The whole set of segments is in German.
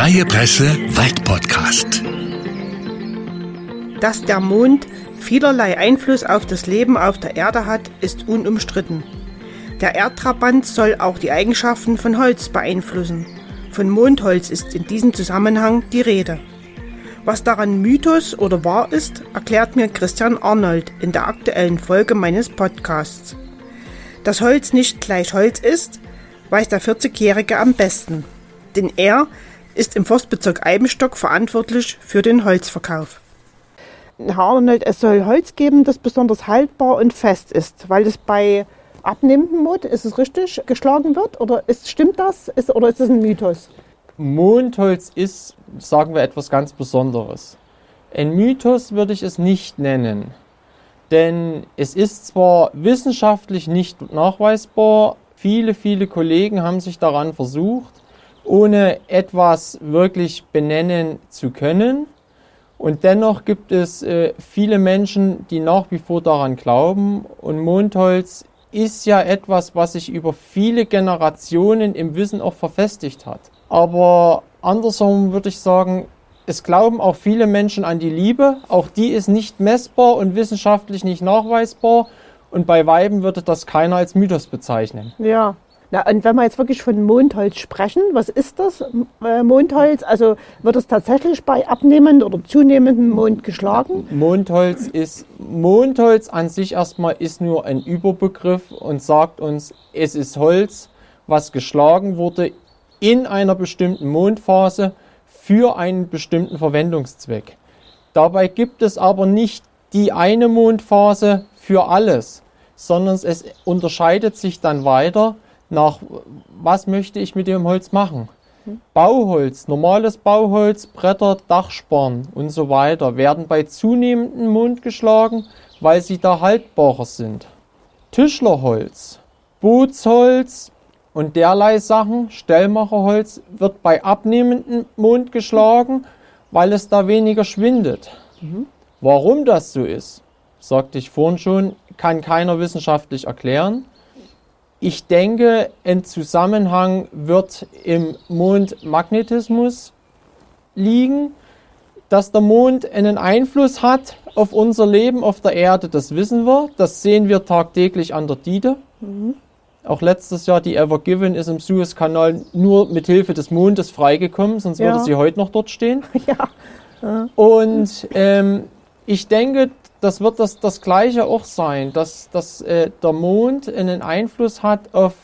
Freie Presse Waldpodcast. Dass der Mond vielerlei Einfluss auf das Leben auf der Erde hat, ist unumstritten. Der Erdtrabant soll auch die Eigenschaften von Holz beeinflussen. Von Mondholz ist in diesem Zusammenhang die Rede. Was daran Mythos oder wahr ist, erklärt mir Christian Arnold in der aktuellen Folge meines Podcasts. Dass Holz nicht gleich Holz ist, weiß der 40-Jährige am besten. Denn er ist im Forstbezirk Eibenstock verantwortlich für den Holzverkauf. Herr Arnold, es soll Holz geben, das besonders haltbar und fest ist, weil es bei abnehmendem Mond, ist es richtig, geschlagen wird? Oder ist, stimmt das? Ist, oder ist das ein Mythos? Mondholz ist, sagen wir, etwas ganz Besonderes. Ein Mythos würde ich es nicht nennen. Denn es ist zwar wissenschaftlich nicht nachweisbar, viele, viele Kollegen haben sich daran versucht, ohne etwas wirklich benennen zu können. Und dennoch gibt es äh, viele Menschen, die nach wie vor daran glauben. Und Mondholz ist ja etwas, was sich über viele Generationen im Wissen auch verfestigt hat. Aber andersrum würde ich sagen, es glauben auch viele Menschen an die Liebe. Auch die ist nicht messbar und wissenschaftlich nicht nachweisbar. Und bei Weiben würde das keiner als Mythos bezeichnen. Ja. Na, und wenn wir jetzt wirklich von Mondholz sprechen, was ist das äh, Mondholz? Also wird es tatsächlich bei abnehmendem oder zunehmendem Mond geschlagen? Mondholz ist, Mondholz an sich erstmal ist nur ein Überbegriff und sagt uns, es ist Holz, was geschlagen wurde in einer bestimmten Mondphase für einen bestimmten Verwendungszweck. Dabei gibt es aber nicht die eine Mondphase für alles, sondern es unterscheidet sich dann weiter nach, was möchte ich mit dem Holz machen. Bauholz, normales Bauholz, Bretter, Dachsparren und so weiter werden bei zunehmendem Mond geschlagen, weil sie da haltbarer sind. Tischlerholz, Bootsholz, und derlei Sachen, Stellmacherholz, wird bei abnehmendem Mond geschlagen, weil es da weniger schwindet. Mhm. Warum das so ist, sagte ich vorhin schon, kann keiner wissenschaftlich erklären. Ich denke, ein Zusammenhang wird im Mondmagnetismus liegen, dass der Mond einen Einfluss hat auf unser Leben auf der Erde, das wissen wir. Das sehen wir tagtäglich an der Diete. Mhm. Auch letztes Jahr die Ever Given ist im Suezkanal nur mit Hilfe des Mondes freigekommen, sonst ja. würde sie heute noch dort stehen. Ja. Und ähm, ich denke, das wird das, das Gleiche auch sein, dass, dass äh, der Mond einen Einfluss hat auf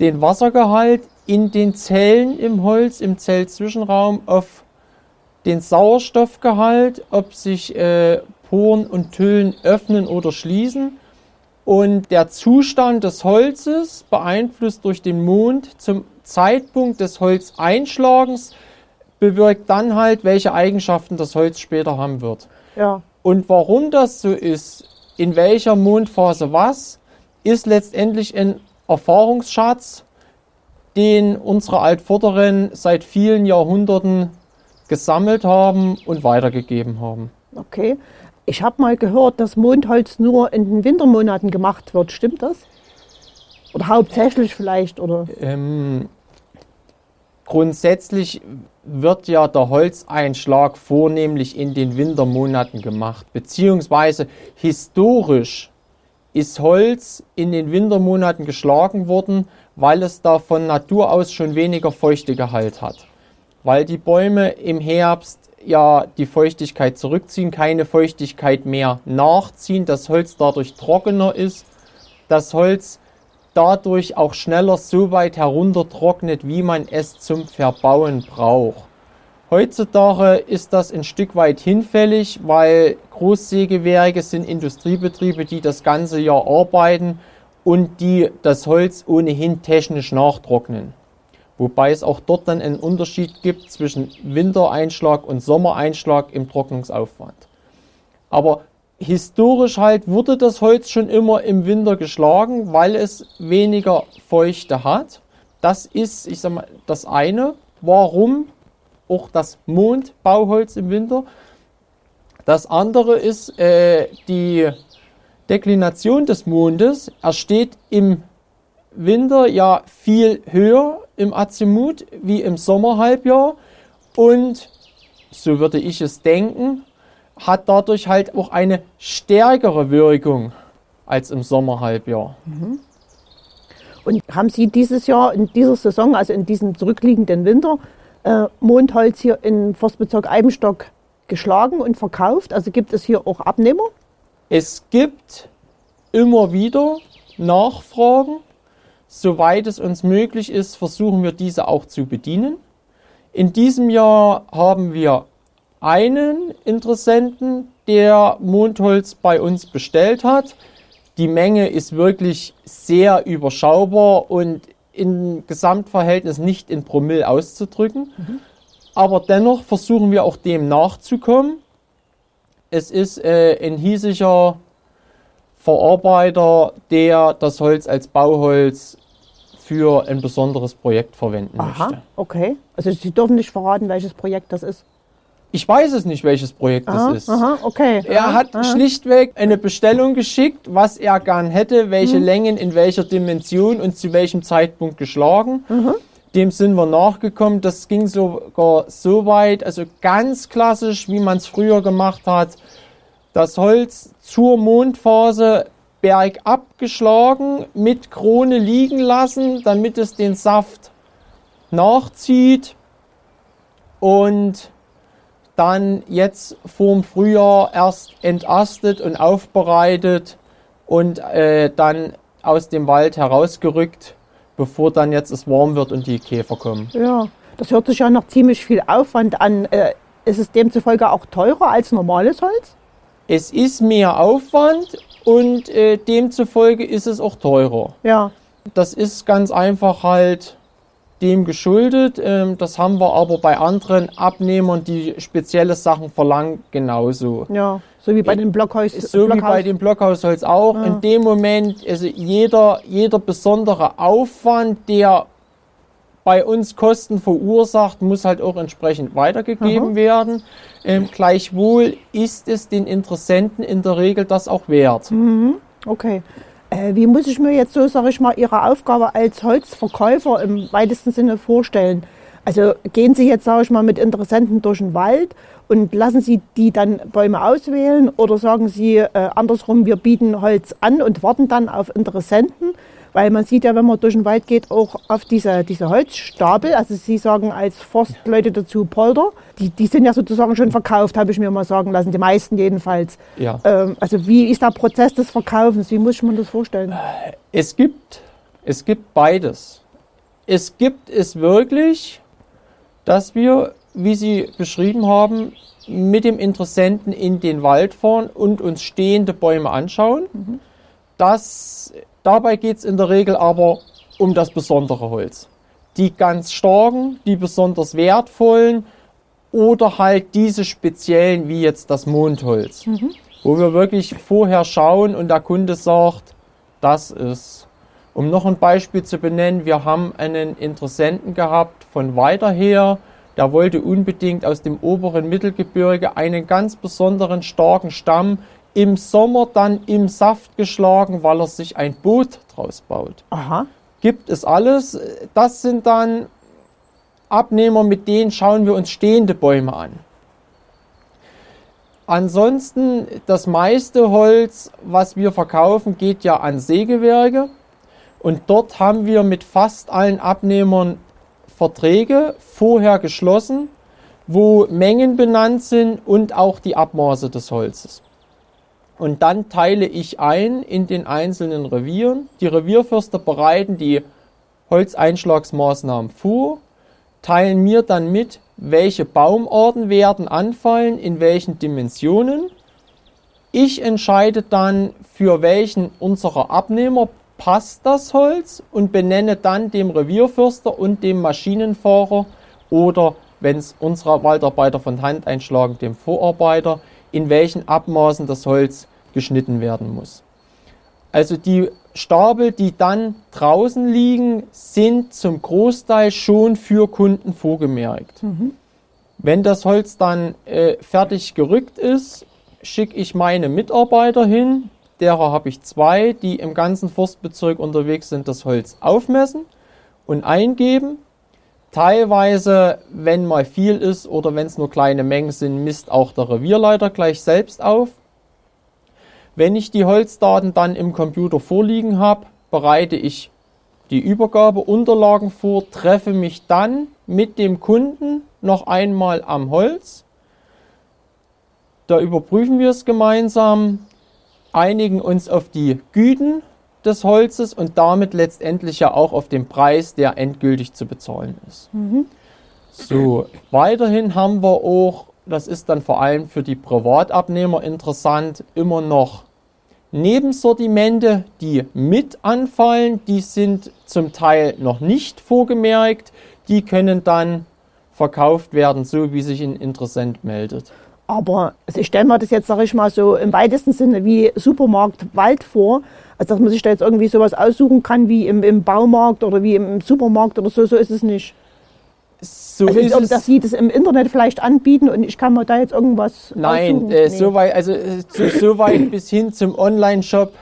den Wassergehalt in den Zellen im Holz, im Zellzwischenraum, auf den Sauerstoffgehalt, ob sich äh, Poren und Hüllen öffnen oder schließen und der Zustand des Holzes, beeinflusst durch den Mond, zum Zeitpunkt des Holzeinschlagens, bewirkt dann halt, welche Eigenschaften das Holz später haben wird. Ja. Und warum das so ist, in welcher Mondphase was, ist letztendlich ein Erfahrungsschatz, den unsere Altvorderen seit vielen Jahrhunderten gesammelt haben und weitergegeben haben. Okay. Ich habe mal gehört, dass Mondholz nur in den Wintermonaten gemacht wird. Stimmt das? Oder hauptsächlich vielleicht? Oder? Ähm, grundsätzlich wird ja der Holzeinschlag vornehmlich in den Wintermonaten gemacht. Beziehungsweise historisch ist Holz in den Wintermonaten geschlagen worden, weil es da von Natur aus schon weniger Feuchtegehalt hat. Weil die Bäume im Herbst ja die Feuchtigkeit zurückziehen, keine Feuchtigkeit mehr nachziehen, das Holz dadurch trockener ist, das Holz dadurch auch schneller so weit heruntertrocknet, wie man es zum Verbauen braucht. Heutzutage ist das ein Stück weit hinfällig, weil Großsägewerke sind Industriebetriebe, die das ganze Jahr arbeiten und die das Holz ohnehin technisch nachtrocknen. Wobei es auch dort dann einen Unterschied gibt zwischen Wintereinschlag und Sommereinschlag im Trocknungsaufwand. Aber historisch halt wurde das Holz schon immer im Winter geschlagen, weil es weniger Feuchte hat. Das ist, ich sag mal, das eine. Warum auch das Mondbauholz im Winter? Das andere ist äh, die Deklination des Mondes. Er steht im Winter ja viel höher im Azimut wie im Sommerhalbjahr und, so würde ich es denken, hat dadurch halt auch eine stärkere Wirkung als im Sommerhalbjahr. Und haben Sie dieses Jahr in dieser Saison, also in diesem zurückliegenden Winter, äh, Mondholz hier im Forstbezirk Eibenstock geschlagen und verkauft? Also gibt es hier auch Abnehmer? Es gibt immer wieder Nachfragen. Soweit es uns möglich ist, versuchen wir diese auch zu bedienen. In diesem Jahr haben wir einen Interessenten, der Mondholz bei uns bestellt hat. Die Menge ist wirklich sehr überschaubar und im Gesamtverhältnis nicht in Promille auszudrücken. Aber dennoch versuchen wir auch dem nachzukommen. Es ist äh, ein hiesiger Verarbeiter, der das Holz als Bauholz für ein besonderes Projekt verwenden Aha, möchte. okay. Also Sie dürfen nicht verraten, welches Projekt das ist. Ich weiß es nicht, welches Projekt Aha, das ist. aha okay. Er aha, hat schlichtweg eine Bestellung geschickt, was er gern hätte, welche Mhm. Längen in welcher Dimension und zu welchem Zeitpunkt geschlagen. Mhm. Dem sind wir nachgekommen. Das ging sogar so weit, also ganz klassisch, wie man es früher gemacht hat. Das Holz zur Mondphase bergab geschlagen, mit Krone liegen lassen, damit es den Saft nachzieht und dann jetzt vorm Frühjahr erst entastet und aufbereitet und äh, dann aus dem Wald herausgerückt, bevor dann jetzt es warm wird und die Käfer kommen. Ja, das hört sich ja noch ziemlich viel Aufwand an. Äh, ist es demzufolge auch teurer als normales Holz? Es ist mehr Aufwand und äh, demzufolge ist es auch teurer. Ja, Das ist ganz einfach halt dem geschuldet. Ähm, das haben wir aber bei anderen Abnehmern, die spezielle Sachen verlangen, genauso. ja. So wie bei den Blockhaus. So wie bei dem Blockhausholz auch. In dem Moment, also jeder, jeder besondere Aufwand, der bei uns Kosten verursacht, muss halt auch entsprechend weitergegeben Aha. werden. Ähm, gleichwohl ist es den Interessenten in der Regel das auch wert. Okay. Äh, wie muss ich mir jetzt so, sage ich mal, Ihre Aufgabe als Holzverkäufer im weitesten Sinne vorstellen? Also gehen Sie jetzt, sage ich mal, mit Interessenten durch den Wald und lassen Sie die dann Bäume auswählen oder sagen Sie äh, andersrum, wir bieten Holz an und warten dann auf Interessenten? Weil man sieht ja, wenn man durch den Wald geht, auch auf diese, diese Holzstapel, also Sie sagen als Forstleute dazu Polder, die, die sind ja sozusagen schon verkauft, habe ich mir mal sagen lassen, die meisten jedenfalls. Ja. Ähm, also wie ist der Prozess des Verkaufens? Wie muss man das vorstellen? Es gibt, es gibt beides. Es gibt es wirklich, dass wir, wie Sie beschrieben haben, mit dem Interessenten in den Wald fahren und uns stehende Bäume anschauen. Das, dabei geht es in der Regel aber um das besondere Holz. Die ganz starken, die besonders wertvollen oder halt diese speziellen, wie jetzt das Mondholz. Wo wir wirklich vorher schauen und der Kunde sagt, das ist. Um noch ein Beispiel zu benennen, wir haben einen Interessenten gehabt von weiter her, der wollte unbedingt aus dem oberen Mittelgebirge einen ganz besonderen starken Stamm im Sommer dann im Saft geschlagen, weil er sich ein Boot draus baut. Aha. Gibt es alles. Das sind dann Abnehmer, mit denen schauen wir uns stehende Bäume an. Ansonsten, das meiste Holz, was wir verkaufen, geht ja an Sägewerke. Und dort haben wir mit fast allen Abnehmern Verträge vorher geschlossen, wo Mengen benannt sind und auch die Abmaße des Holzes. Und dann teile ich ein in den einzelnen Revieren. Die Revierförster bereiten die Holzeinschlagsmaßnahmen vor, teilen mir dann mit, welche Baumarten werden anfallen, in welchen Dimensionen. Ich entscheide dann, für welchen unserer Abnehmer passt das Holz und benenne dann dem Revierförster und dem Maschinenfahrer oder, wenn es unserer Waldarbeiter von Hand einschlagen, dem Vorarbeiter, in welchen Abmaßen das Holz geschnitten werden muss. Also die Stapel, die dann draußen liegen, sind zum Großteil schon für Kunden vorgemerkt. Wenn das Holz dann äh, fertig gerückt ist, schicke ich meine Mitarbeiter hin, derer habe ich zwei, die im ganzen Forstbezirk unterwegs sind, das Holz aufmessen und eingeben. Teilweise, wenn mal viel ist oder wenn es nur kleine Mengen sind, misst auch der Revierleiter gleich selbst auf. Wenn ich die Holzdaten dann im Computer vorliegen habe, bereite ich die Übergabeunterlagen vor, treffe mich dann mit dem Kunden noch einmal am Holz. Da überprüfen wir es gemeinsam, einigen uns auf die Güten des Holzes und damit letztendlich ja auch auf den Preis, der endgültig zu bezahlen ist. Mhm. So, weiterhin haben wir auch, das ist dann vor allem für die Privatabnehmer interessant, immer noch Nebensortimente, die mit anfallen. Die sind zum Teil noch nicht vorgemerkt. Die können dann verkauft werden, so wie sich ein Interessent meldet. Aber also ich stelle mir das jetzt, sage ich mal, so im weitesten Sinne wie Supermarkt Wald vor. Also dass man sich da jetzt irgendwie sowas aussuchen kann wie im, im Baumarkt oder wie im Supermarkt oder so, so ist es nicht. So also, ist es. dass sie das im Internet vielleicht anbieten und ich kann mir da jetzt irgendwas. Nein, äh, nee. so weit, also äh, so, so weit bis hin zum Online-Shop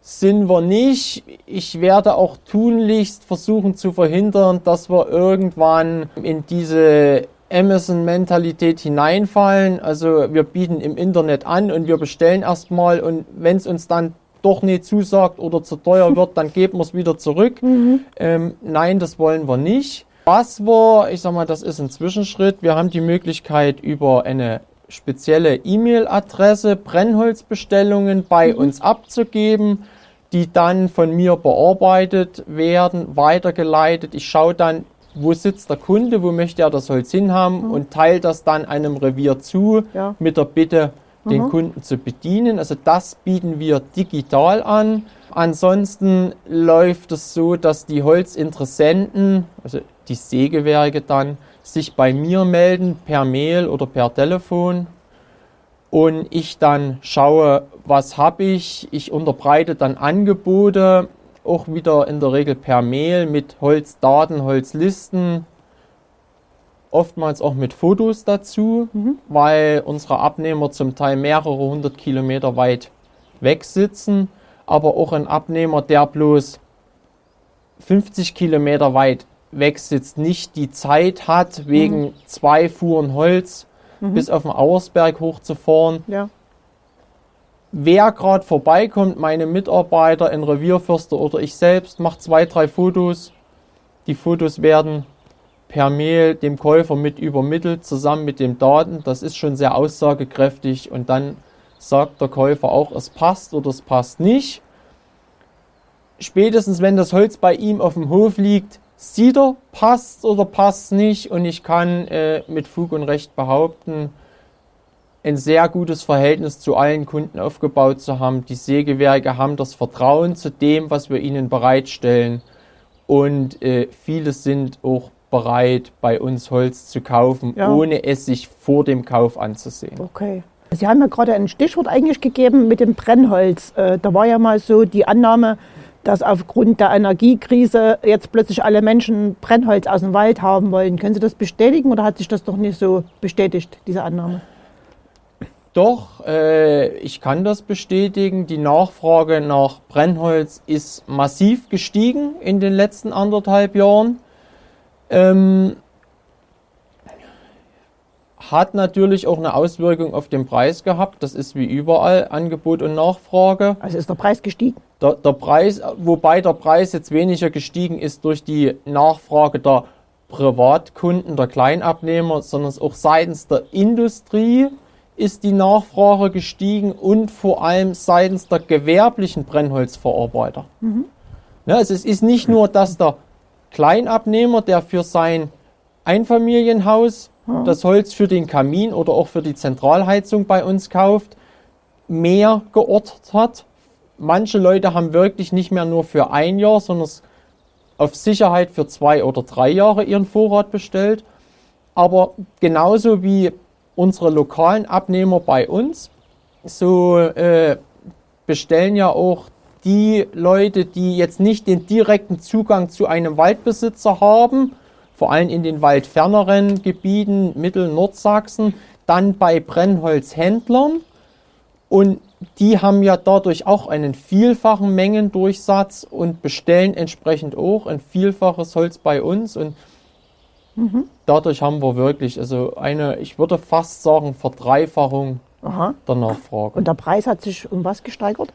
sind wir nicht. Ich werde auch tunlichst versuchen zu verhindern, dass wir irgendwann in diese Amazon-Mentalität hineinfallen. Also wir bieten im Internet an und wir bestellen erstmal und wenn es uns dann doch nicht zusagt oder zu teuer wird, dann geben wir es wieder zurück. Mhm. Ähm, nein, das wollen wir nicht. Was wir, ich sag mal, das ist ein Zwischenschritt. Wir haben die Möglichkeit über eine spezielle E-Mail-Adresse Brennholzbestellungen bei mhm. uns abzugeben, die dann von mir bearbeitet werden, weitergeleitet. Ich schaue dann, wo sitzt der Kunde, wo möchte er das Holz hinhaben mhm. und teile das dann einem Revier zu ja. mit der Bitte, den mhm. Kunden zu bedienen. Also das bieten wir digital an. Ansonsten läuft es so, dass die Holzinteressenten, also die Sägewerke dann, sich bei mir melden per Mail oder per Telefon und ich dann schaue, was habe ich. Ich unterbreite dann Angebote, auch wieder in der Regel per Mail mit Holzdaten, Holzlisten, oftmals auch mit Fotos dazu, mhm. weil unsere Abnehmer zum Teil mehrere hundert Kilometer weit weg sitzen, aber auch ein Abnehmer, der bloß 50 Kilometer weit weg sitzt, nicht die Zeit hat, wegen mhm. zwei Fuhren Holz mhm. bis auf den Auersberg hochzufahren. Ja. Wer gerade vorbeikommt, meine Mitarbeiter, ein Revierförster oder ich selbst, macht zwei, drei Fotos. Die Fotos werden per Mail dem Käufer mit übermittelt, zusammen mit den Daten. Das ist schon sehr aussagekräftig und dann sagt der Käufer auch, es passt oder es passt nicht. Spätestens wenn das Holz bei ihm auf dem Hof liegt, sieht er, passt oder passt nicht und ich kann äh, mit Fug und Recht behaupten, ein sehr gutes Verhältnis zu allen Kunden aufgebaut zu haben. Die Sägewerke haben das Vertrauen zu dem, was wir ihnen bereitstellen und äh, viele sind auch bereit, bei uns Holz zu kaufen, ja. ohne es sich vor dem Kauf anzusehen. Okay. Sie haben ja gerade ein Stichwort eigentlich gegeben mit dem Brennholz. Äh, da war ja mal so die Annahme, dass aufgrund der Energiekrise jetzt plötzlich alle Menschen Brennholz aus dem Wald haben wollen. Können Sie das bestätigen oder hat sich das doch nicht so bestätigt, diese Annahme? Doch, äh, ich kann das bestätigen. Die Nachfrage nach Brennholz ist massiv gestiegen in den letzten anderthalb Jahren. Ähm, hat natürlich auch eine Auswirkung auf den Preis gehabt. Das ist wie überall Angebot und Nachfrage. Also ist der Preis gestiegen? Der, der Preis, wobei der Preis jetzt weniger gestiegen ist durch die Nachfrage der Privatkunden, der Kleinabnehmer, sondern auch seitens der Industrie ist die Nachfrage gestiegen und vor allem seitens der gewerblichen Brennholzverarbeiter. Mhm. Ja, also es ist nicht nur, dass der Kleinabnehmer, der für sein Einfamilienhaus ja. das Holz für den Kamin oder auch für die Zentralheizung bei uns kauft, mehr geortet hat. Manche Leute haben wirklich nicht mehr nur für ein Jahr, sondern auf Sicherheit für zwei oder drei Jahre ihren Vorrat bestellt. Aber genauso wie unsere lokalen Abnehmer bei uns, so äh, bestellen ja auch die Leute, die jetzt nicht den direkten Zugang zu einem Waldbesitzer haben, vor allem in den waldferneren Gebieten Mittel-Nordsachsen, dann bei Brennholzhändlern und die haben ja dadurch auch einen vielfachen Mengendurchsatz und bestellen entsprechend auch ein vielfaches Holz bei uns und Dadurch haben wir wirklich also eine, ich würde fast sagen, Verdreifachung Aha. der Nachfrage. Und der Preis hat sich um was gesteigert?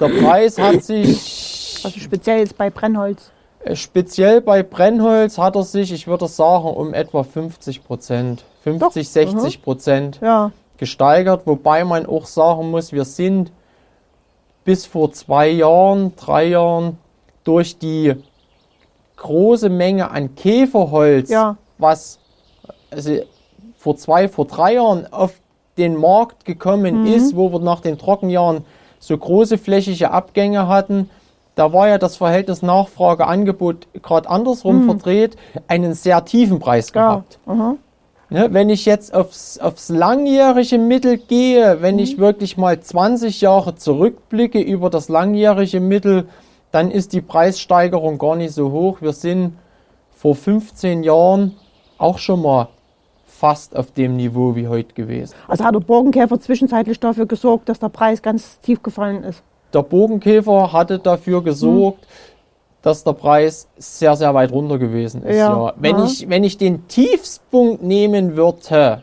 Der Preis hat sich Also speziell jetzt bei Brennholz. äh, speziell bei Brennholz hat er sich, ich würde sagen, um etwa 50 Prozent, 50, 60 Prozent Ja. gesteigert, wobei man auch sagen muss, wir sind bis vor zwei Jahren, drei Jahren durch die große Menge an Käferholz, Ja. was also vor zwei, vor drei Jahren auf den Markt gekommen Mhm. ist, wo wir nach den Trockenjahren so große flächige Abgänge hatten, da war ja das Verhältnis Nachfrage-Angebot gerade andersrum verdreht, einen sehr tiefen Preis Mhm. Ja. gehabt. Aha. Ne, wenn ich jetzt aufs, aufs langjährige Mittel gehe, wenn ich wirklich mal 20 Jahre zurückblicke über das langjährige Mittel, dann ist die Preissteigerung gar nicht so hoch. Wir sind vor 15 Jahren auch schon mal fast auf dem Niveau wie heute gewesen. Also hat der Borkenkäfer zwischenzeitlich dafür gesorgt, dass der Preis ganz tief gefallen ist. Der Bogenkäfer hatte dafür gesorgt, dass der Preis sehr, sehr weit runter gewesen ist. Ja. Ja. Wenn, Aha. ich, wenn ich den Tiefspunkt nehmen würde,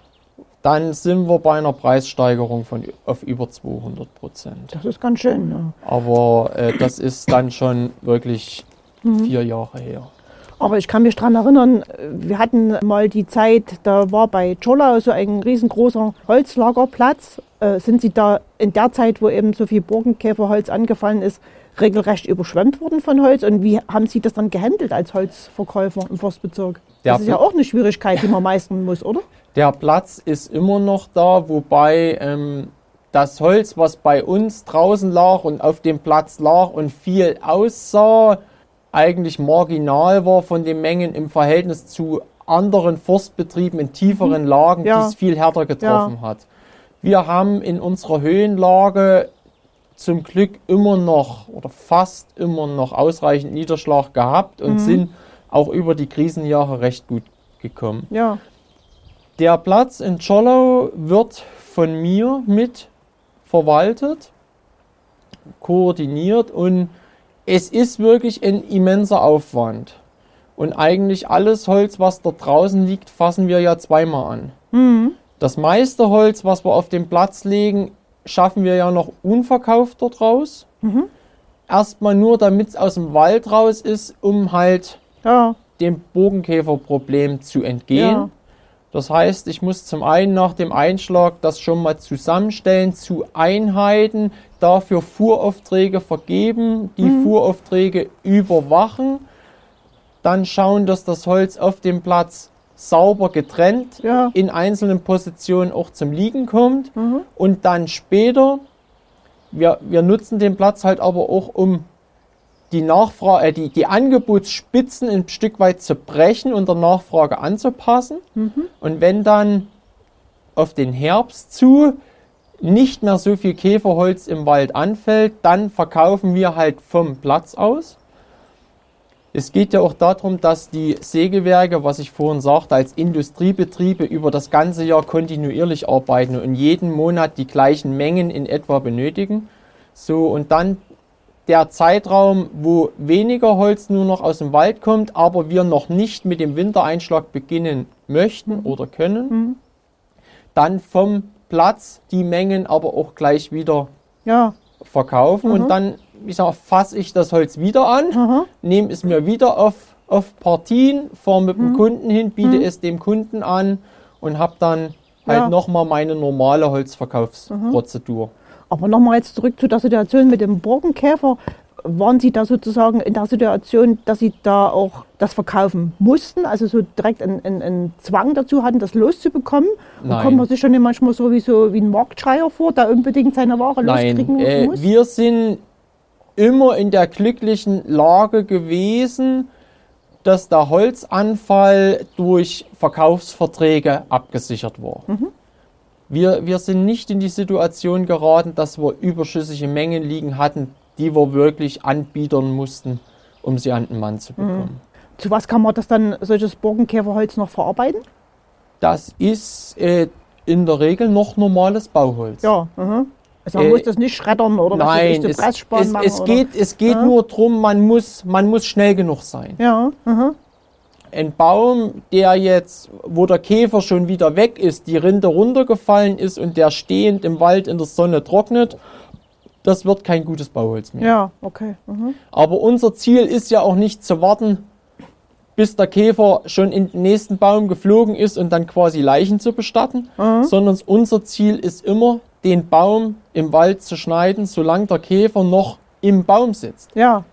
dann sind wir bei einer Preissteigerung von auf über 200 Prozent. Das ist ganz schön. Ja. Aber äh, das ist dann schon wirklich vier Jahre her. Aber ich kann mich daran erinnern, wir hatten mal die Zeit, da war bei Cholau so ein riesengroßer Holzlagerplatz. Äh, sind Sie da in der Zeit, wo eben so viel Borkenkäferholz angefallen ist, regelrecht überschwemmt worden von Holz? Und wie haben Sie das dann gehandelt als Holzverkäufer im Forstbezirk? Der Das ist ja auch eine Schwierigkeit, die man meistern muss, oder? Der Platz ist immer noch da, wobei ähm, das Holz, was bei uns draußen lag und auf dem Platz lag und viel aussah, eigentlich marginal war von den Mengen im Verhältnis zu anderen Forstbetrieben in tieferen Lagen, Ja. die es viel härter getroffen hat. Wir haben in unserer Höhenlage zum Glück immer noch oder fast immer noch ausreichend Niederschlag gehabt und sind auch über die Krisenjahre recht gut gekommen. Ja. Der Platz in Czollau wird von mir mit verwaltet, koordiniert und es ist wirklich ein immenser Aufwand. Und eigentlich alles Holz, was dort draußen liegt, fassen wir ja zweimal an. Das meiste Holz, was wir auf den Platz legen, schaffen wir ja noch unverkauft dort raus. Erstmal nur, damit es aus dem Wald raus ist, um halt Ja. dem Bogenkäferproblem zu entgehen. Ja. Das heißt, ich muss zum einen nach dem Einschlag das schon mal zusammenstellen zu Einheiten, dafür Fuhraufträge vergeben, die Mhm. Fuhraufträge überwachen, dann schauen, dass das Holz auf dem Platz sauber getrennt Ja. in einzelnen Positionen auch zum Liegen kommt Mhm. und dann später, wir, wir nutzen den Platz halt aber auch, um die Nachfrage, äh, die, die Angebotsspitzen ein Stück weit zu brechen und der Nachfrage anzupassen. Und wenn dann auf den Herbst zu nicht mehr so viel Käferholz im Wald anfällt, dann verkaufen wir halt vom Platz aus. Es geht ja auch darum, dass die Sägewerke, was ich vorhin sagte, als Industriebetriebe über das ganze Jahr kontinuierlich arbeiten und jeden Monat die gleichen Mengen in etwa benötigen. So, und dann der Zeitraum, wo weniger Holz nur noch aus dem Wald kommt, aber wir noch nicht mit dem Wintereinschlag beginnen möchten oder können, dann vom Platz die Mengen aber auch gleich wieder Ja. verkaufen. Und dann, ich sag, fasse ich das Holz wieder an, nehme es mir wieder auf, auf Partien, fahre mit dem Kunden hin, biete es dem Kunden an und habe dann halt Ja. nochmal meine normale Holzverkaufsprozedur. Aber nochmal jetzt zurück zu der Situation mit dem Borkenkäfer. Waren Sie da sozusagen in der Situation, dass Sie da auch das verkaufen mussten, also so direkt einen, einen, einen Zwang dazu hatten, das loszubekommen? Und Nein. kommt man sich schon manchmal so wie, so wie ein Marktschreier vor, der unbedingt seine Ware Nein, loskriegen äh, muss? wir sind immer in der glücklichen Lage gewesen, dass der Holzanfall durch Verkaufsverträge abgesichert war. Mhm. Wir, wir sind nicht in die Situation geraten, dass wir überschüssige Mengen liegen hatten, die wir wirklich anbiedern mussten, um sie an den Mann zu Mhm. bekommen. Zu was kann man das dann, solches Borkenkäferholz noch verarbeiten? Das ist äh, in der Regel noch normales Bauholz. Ja. mhm. Also man Äh, muss das nicht schreddern oder was weiß ich, Nein, so es, es, machen es geht, es geht nur darum, man muss, man muss schnell genug sein. Ja, mhm. Ein Baum, der jetzt, wo der Käfer schon wieder weg ist, die Rinde runtergefallen ist und der stehend im Wald in der Sonne trocknet, das wird kein gutes Bauholz mehr. Ja, okay. Mhm. Aber unser Ziel ist ja auch nicht zu warten, bis der Käfer schon in den nächsten Baum geflogen ist und dann quasi Leichen zu bestatten, sondern unser Ziel ist immer, den Baum im Wald zu schneiden, solange der Käfer noch im Baum sitzt. Ja,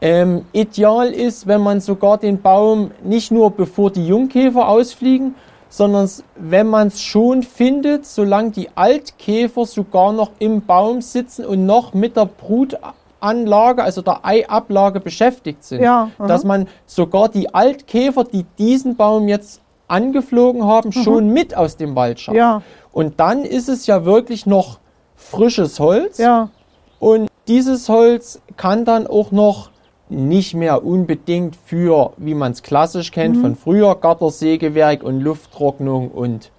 Ähm, ideal ist, wenn man sogar den Baum nicht nur bevor die Jungkäfer ausfliegen, sondern wenn man es schon findet, solange die Altkäfer sogar noch im Baum sitzen und noch mit der Brutanlage, also der Eiablage beschäftigt sind. Ja. Dass man sogar die Altkäfer, die diesen Baum jetzt angeflogen haben, schon mit aus dem Wald schafft. Ja. Und dann ist es ja wirklich noch frisches Holz. ja, Und dieses Holz kann dann auch noch nicht mehr unbedingt für, wie man es klassisch kennt, von früher Gattersägewerk und Lufttrocknung und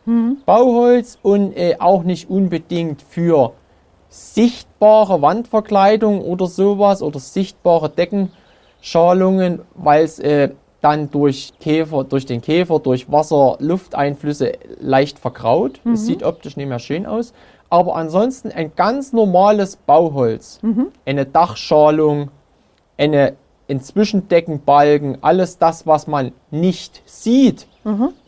Bauholz und äh, auch nicht unbedingt für sichtbare Wandverkleidung oder sowas oder sichtbare Deckenschalungen, weil es äh, dann durch Käfer, durch den Käfer, durch Wasser, Lufteinflüsse leicht verkraut. Es sieht optisch nicht mehr schön aus. Aber ansonsten ein ganz normales Bauholz. Eine Dachschalung, eine ein Zwischendeckenbalken, alles das, was man nicht sieht,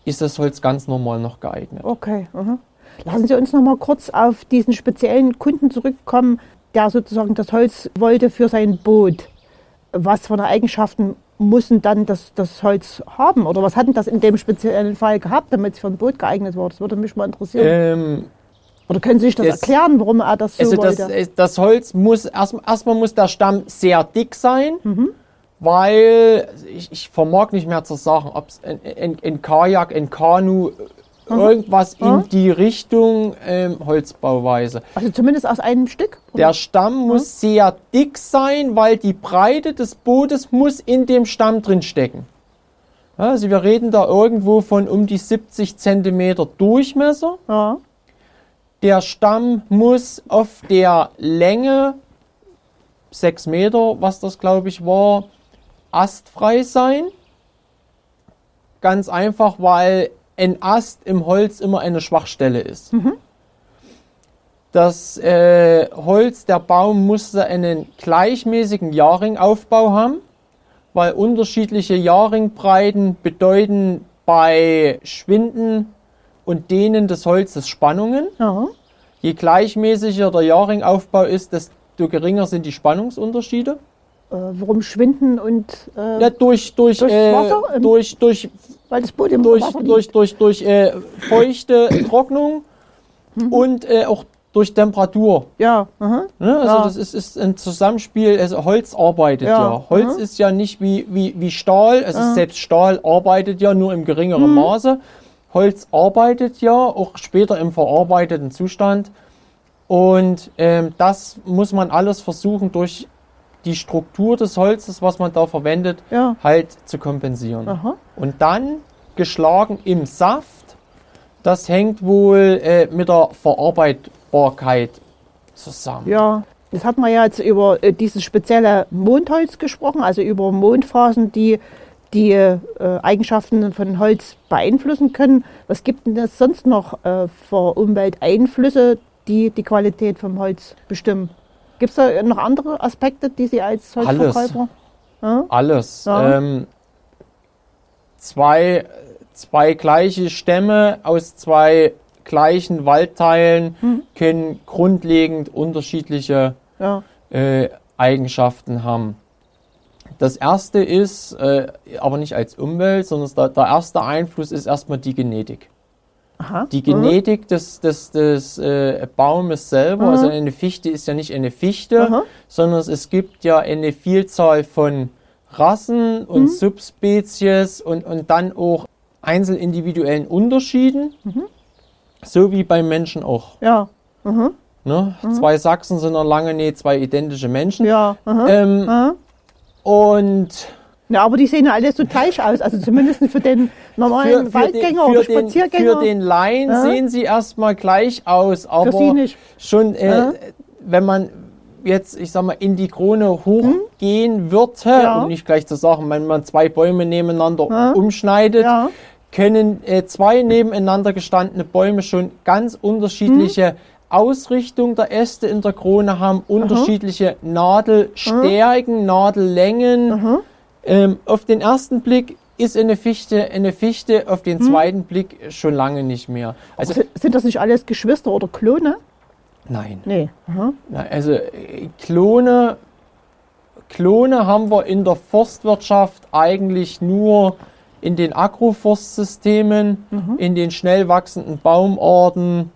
ist das Holz ganz normal noch geeignet. okay. Mhm. Lassen Sie uns noch mal kurz auf diesen speziellen Kunden zurückkommen, der sozusagen das Holz wollte für sein Boot. Was von den Eigenschaften muss denn dann das, das Holz haben? Oder was hat denn das in dem speziellen Fall gehabt, damit es für ein Boot geeignet war? Das würde mich mal interessieren. Ähm, Oder können Sie sich das das- erklären, warum er das so also das, wollte? äh, das Holz muss erst, erstmal muss der Stamm sehr dick sein, weil ich, ich vermag nicht mehr zu sagen, ob es ein, Kajak, ein Kanu, irgendwas in die Richtung ähm, Holzbauweise. also zumindest aus einem Stück? oder? Der Stamm muss sehr dick sein, weil die Breite des Bootes muss in dem Stamm drin stecken. Ja, Also wir reden da irgendwo von um die 70 Zentimeter Durchmesser. ja. Der Stamm muss auf der Länge 6 Meter, was das glaube ich war, astfrei sein. Ganz einfach, weil ein Ast im Holz immer eine Schwachstelle ist. Das äh, Holz, der Baum musste einen gleichmäßigen Jahrringaufbau haben, weil unterschiedliche Jahrringbreiten bedeuten bei Schwinden und Dehnen des Holzes Spannungen. Ja. Je gleichmäßiger der Jahrringaufbau ist, desto geringer sind die Spannungsunterschiede. Äh, warum schwinden und äh, Ja, durch, durch, Durchs äh, Wasser im- durch, durch, weil das Boot im durch, Wasser durch, durch, durch äh, feuchte Trocknung Mhm. und äh, auch durch Temperatur. Ja, aha. Ne? Also Ja. das ist, ist ein Zusammenspiel, also Holz arbeitet ja. Ja, Holz mhm. ist ja nicht wie, wie, wie Stahl, also selbst Stahl arbeitet ja nur im geringeren Mhm. Maße. Holz arbeitet ja auch später im verarbeiteten Zustand. Und ähm, das muss man alles versuchen durch die Struktur des Holzes, was man da verwendet, Ja. halt zu kompensieren. Aha. Und dann geschlagen im Saft, das hängt wohl äh, mit der Verarbeitbarkeit zusammen. Ja, das hat man ja jetzt über äh, dieses spezielle Mondholz gesprochen, also über Mondphasen, die die äh, Eigenschaften von Holz beeinflussen können. Was gibt denn das sonst noch äh, für Umwelteinflüsse, die die Qualität vom Holz bestimmen? Gibt es da noch andere Aspekte, die Sie als Holzverkäufer? Alles. Ja. Ähm, zwei, zwei gleiche Stämme aus zwei gleichen Waldteilen Hm. können grundlegend unterschiedliche Ja, äh, Eigenschaften haben. Das erste ist, äh, aber nicht als Umwelt, sondern der, der erste Einfluss ist erstmal die Genetik. aha. Die Genetik des, des, des äh, Baumes selber, also eine Fichte ist ja nicht eine Fichte, Aha. sondern es gibt ja eine Vielzahl von Rassen und Subspezies und, und dann auch einzelindividuellen Unterschieden, so wie beim Menschen auch. Ja, Ne? Zwei Sachsen sind noch lange nicht zwei identische Menschen. ja. Ähm. Und Ja, aber die sehen ja alle so gleich aus, also zumindest für den normalen Waldgänger den, oder für, den, Spaziergänger. für den Laien Ja. sehen sie erstmal gleich aus, aber schon, äh, Ja. wenn man jetzt, ich sag mal, in die Krone hochgehen würde Ja. und nicht gleich zu sagen, wenn man zwei Bäume nebeneinander umschneidet, können äh, zwei nebeneinander gestandene Bäume schon ganz unterschiedliche Ausrichtung der Äste in der Krone haben, unterschiedliche Nadelstärken, Nadellängen. Ähm, auf den ersten Blick ist eine Fichte eine Fichte, auf den zweiten Blick schon lange nicht mehr. Also Si- Sind das nicht alles Geschwister oder Klone? nein. Nee. Aha. Na, also äh, Klone, Klone haben wir in der Forstwirtschaft eigentlich nur in den Agroforstsystemen, in den schnell wachsenden Baumarten.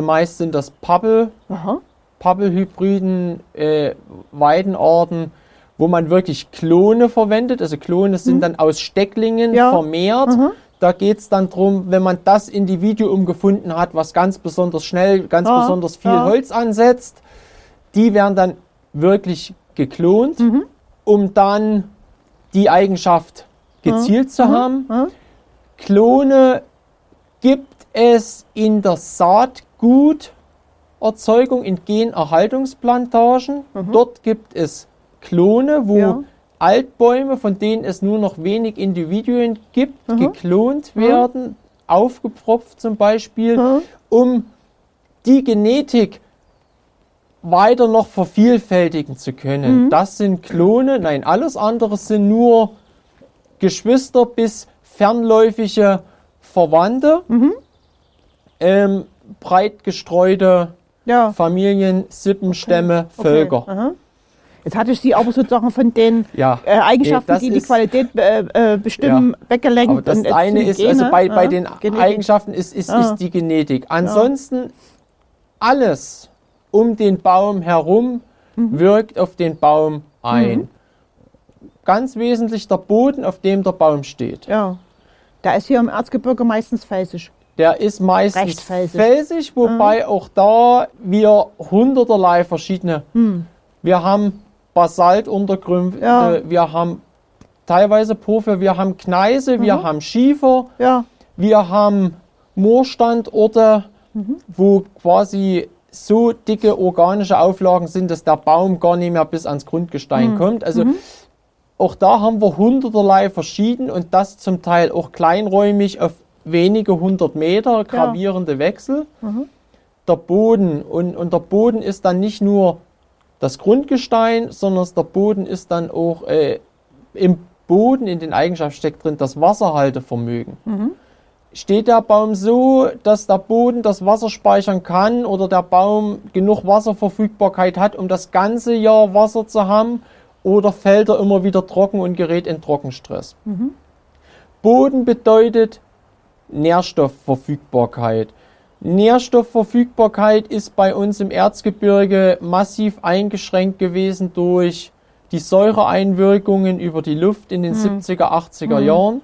Zumeist sind das Pappel, Aha. Pappelhybriden, äh, Weidenarten, wo man wirklich Klone verwendet. Also Klone sind dann aus Stecklingen Ja. vermehrt. Aha. Da geht es dann drum, wenn man das Individuum gefunden hat, was ganz besonders schnell, ganz Ja, besonders viel ja. Holz ansetzt, die werden dann wirklich geklont, Mhm. um dann die Eigenschaft gezielt zu haben. ja. Klone gibt es in der Saatguterzeugung in Generhaltungsplantagen. Dort gibt es Klone, wo Ja. Altbäume, von denen es nur noch wenig Individuen gibt, geklont werden, aufgepfropft zum Beispiel, Ja. um die Genetik weiter noch vervielfältigen zu können. Das sind Klone, nein, alles andere sind nur Geschwister bis fernläufige Verwandte, ähm, breit gestreute Ja. Familien, Sippenstämme, Völker. Okay. Jetzt hatte ich Sie aber sozusagen von den Ja, äh, Eigenschaften, nee, die die Qualität äh, äh, bestimmen, weggelenkt. Aber das eine ist, Gene, also bei, bei ja, den Genetik. Eigenschaften ist, ist, Ah. ist die Genetik. Ansonsten alles um den Baum herum Mhm. wirkt auf den Baum ein. Ganz wesentlich der Boden, auf dem der Baum steht. Ja. Da ist hier im Erzgebirge meistens felsisch. Der ist meistens felsig. felsig, wobei auch da wir hunderterlei verschiedene. Wir haben Basaltuntergründe, Ja. wir haben teilweise Porphyr, wir haben Gneise, wir haben Schiefer, Ja. wir haben Moorstandorte, wo quasi so dicke organische Auflagen sind, dass der Baum gar nicht mehr bis ans Grundgestein kommt. Also auch da haben wir hunderterlei verschieden und das zum Teil auch kleinräumig auf wenige hundert Meter gravierende Wechsel. Der Boden und, und der Boden ist dann nicht nur das Grundgestein, sondern der Boden ist dann auch äh, im Boden, in den Eigenschaften steckt drin das Wasserhaltevermögen. Steht der Baum so, dass der Boden das Wasser speichern kann oder der Baum genug Wasserverfügbarkeit hat, um das ganze Jahr Wasser zu haben, oder fällt er immer wieder trocken und gerät in Trockenstress? Boden bedeutet Nährstoffverfügbarkeit. Nährstoffverfügbarkeit ist bei uns im Erzgebirge massiv eingeschränkt gewesen durch die Säureeinwirkungen über die Luft in den 70er, 80er Jahren.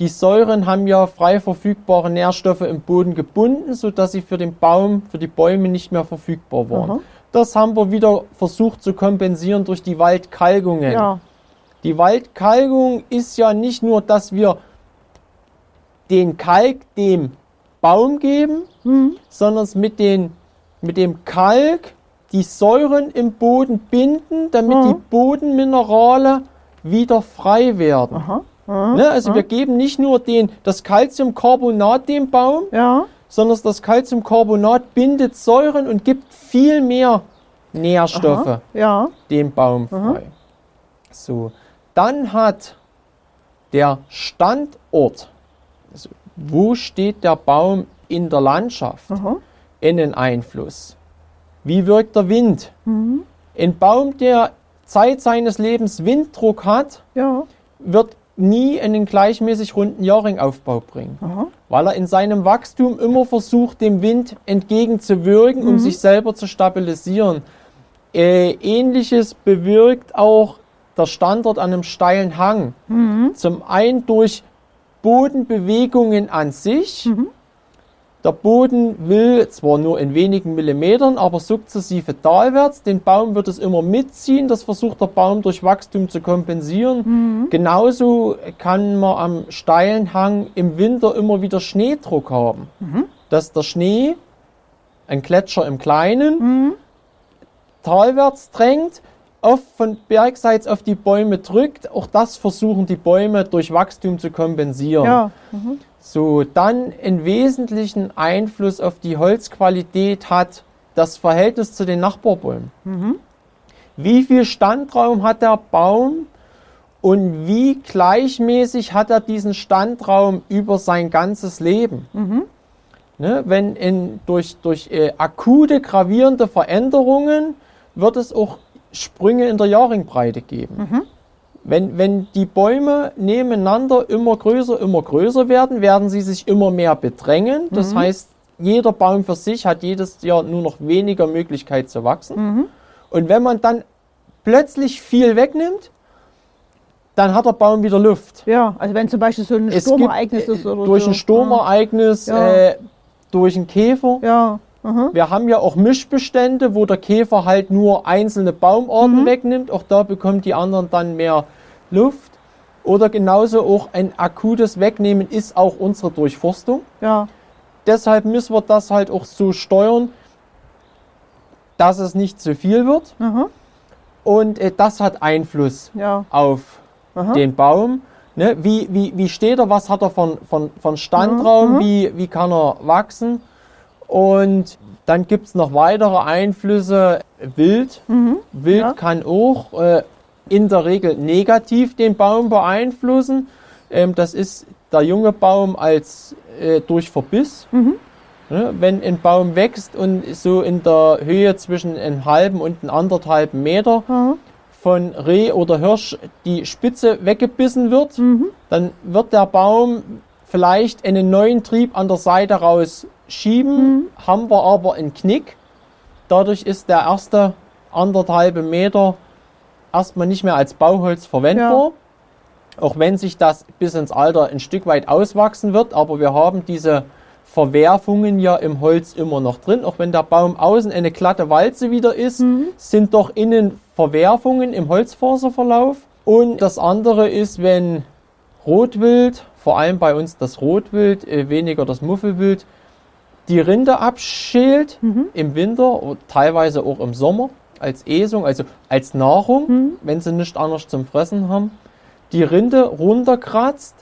Die Säuren haben ja frei verfügbare Nährstoffe im Boden gebunden, sodass sie für den Baum, für die Bäume nicht mehr verfügbar waren. Aha. Das haben wir wieder versucht zu kompensieren durch die Waldkalkungen. Ja. Die Waldkalkung ist ja nicht nur, dass wir den Kalk dem Baum geben, sondern es mit, den, mit dem Kalk die Säuren im Boden binden, damit Mhm. die Bodenminerale wieder frei werden. Aha. Ne? Also wir geben nicht nur den, das Calciumcarbonat dem Baum, Ja. sondern das Calciumcarbonat bindet Säuren und gibt viel mehr Nährstoffe Aha. Ja. dem Baum frei. So, dann hat der Standort, wo steht der Baum in der Landschaft, Aha. einen Einfluss. Wie wirkt der Wind? Ein Baum, der Zeit seines Lebens Winddruck hat, Ja. wird nie einen gleichmäßig runden Jahrringaufbau bringen, Aha. weil er in seinem Wachstum immer versucht, dem Wind entgegenzuwirken, um sich selber zu stabilisieren. Äh, Ähnliches bewirkt auch der Standort an einem steilen Hang. Zum einen durch Bodenbewegungen an sich. Der Boden will zwar nur in wenigen Millimetern, aber sukzessive talwärts. Den Baum wird es immer mitziehen. Das versucht der Baum durch Wachstum zu kompensieren. Genauso kann man am steilen Hang im Winter immer wieder Schneedruck haben. Dass der Schnee, ein Gletscher im Kleinen, talwärts drängt, oft von bergseits auf die Bäume drückt. Auch das versuchen die Bäume durch Wachstum zu kompensieren. Ja. So, dann einen wesentlichen Einfluss auf die Holzqualität hat das Verhältnis zu den Nachbarbäumen. Wie viel Standraum hat der Baum und wie gleichmäßig hat er diesen Standraum über sein ganzes Leben? Ne, wenn in, durch, durch äh, akute, gravierende Veränderungen wird es auch Sprünge in der Jahringbreite geben. Wenn, wenn die Bäume nebeneinander immer größer, immer größer werden, werden sie sich immer mehr bedrängen. Das heißt, jeder Baum für sich hat jedes Jahr nur noch weniger Möglichkeit zu wachsen. Und wenn man dann plötzlich viel wegnimmt, dann hat der Baum wieder Luft. Ja, also wenn zum Beispiel so ein Sturmereignis gibt, ist äh, oder durch so. ein Sturmereignis, Ja. äh, durch einen Käfer. Ja. Aha. Wir haben ja auch Mischbestände, wo der Käfer halt nur einzelne Baumarten wegnimmt. Auch da bekommen die anderen dann mehr Luft. Oder genauso auch ein akutes Wegnehmen ist auch unsere Durchforstung. Ja. Deshalb müssen wir das halt auch so steuern, dass es nicht zu viel wird. Aha. Und äh, das hat Einfluss Ja. auf Aha. den Baum. Ne? Wie, wie, wie steht er, was hat er von, von, von Standraum, wie, wie kann er wachsen. Und dann gibt es noch weitere Einflüsse. Wild. Wild Ja. kann auch äh, in der Regel negativ den Baum beeinflussen. Ähm, das ist der junge Baum als äh, durch Verbiss. Ne, wenn ein Baum wächst und so in der Höhe zwischen einem halben und einem anderthalben Meter Aha. von Reh oder Hirsch die Spitze weggebissen wird, dann wird der Baum vielleicht einen neuen Trieb an der Seite raus schieben, haben wir aber einen Knick. Dadurch ist der erste anderthalbe Meter erstmal nicht mehr als Bauholz verwendbar. Auch wenn sich das bis ins Alter ein Stück weit auswachsen wird, aber wir haben diese Verwerfungen ja im Holz immer noch drin. Auch wenn der Baum außen eine glatte Walze wieder ist, sind doch innen Verwerfungen im Holzfaserverlauf. Und das andere ist, wenn Rotwild, vor allem bei uns das Rotwild, äh, weniger das Muffelwild, die Rinde abschält im Winter, und teilweise auch im Sommer als Esung, also als Nahrung, wenn sie nichts anderes zum Fressen haben, die Rinde runterkratzt,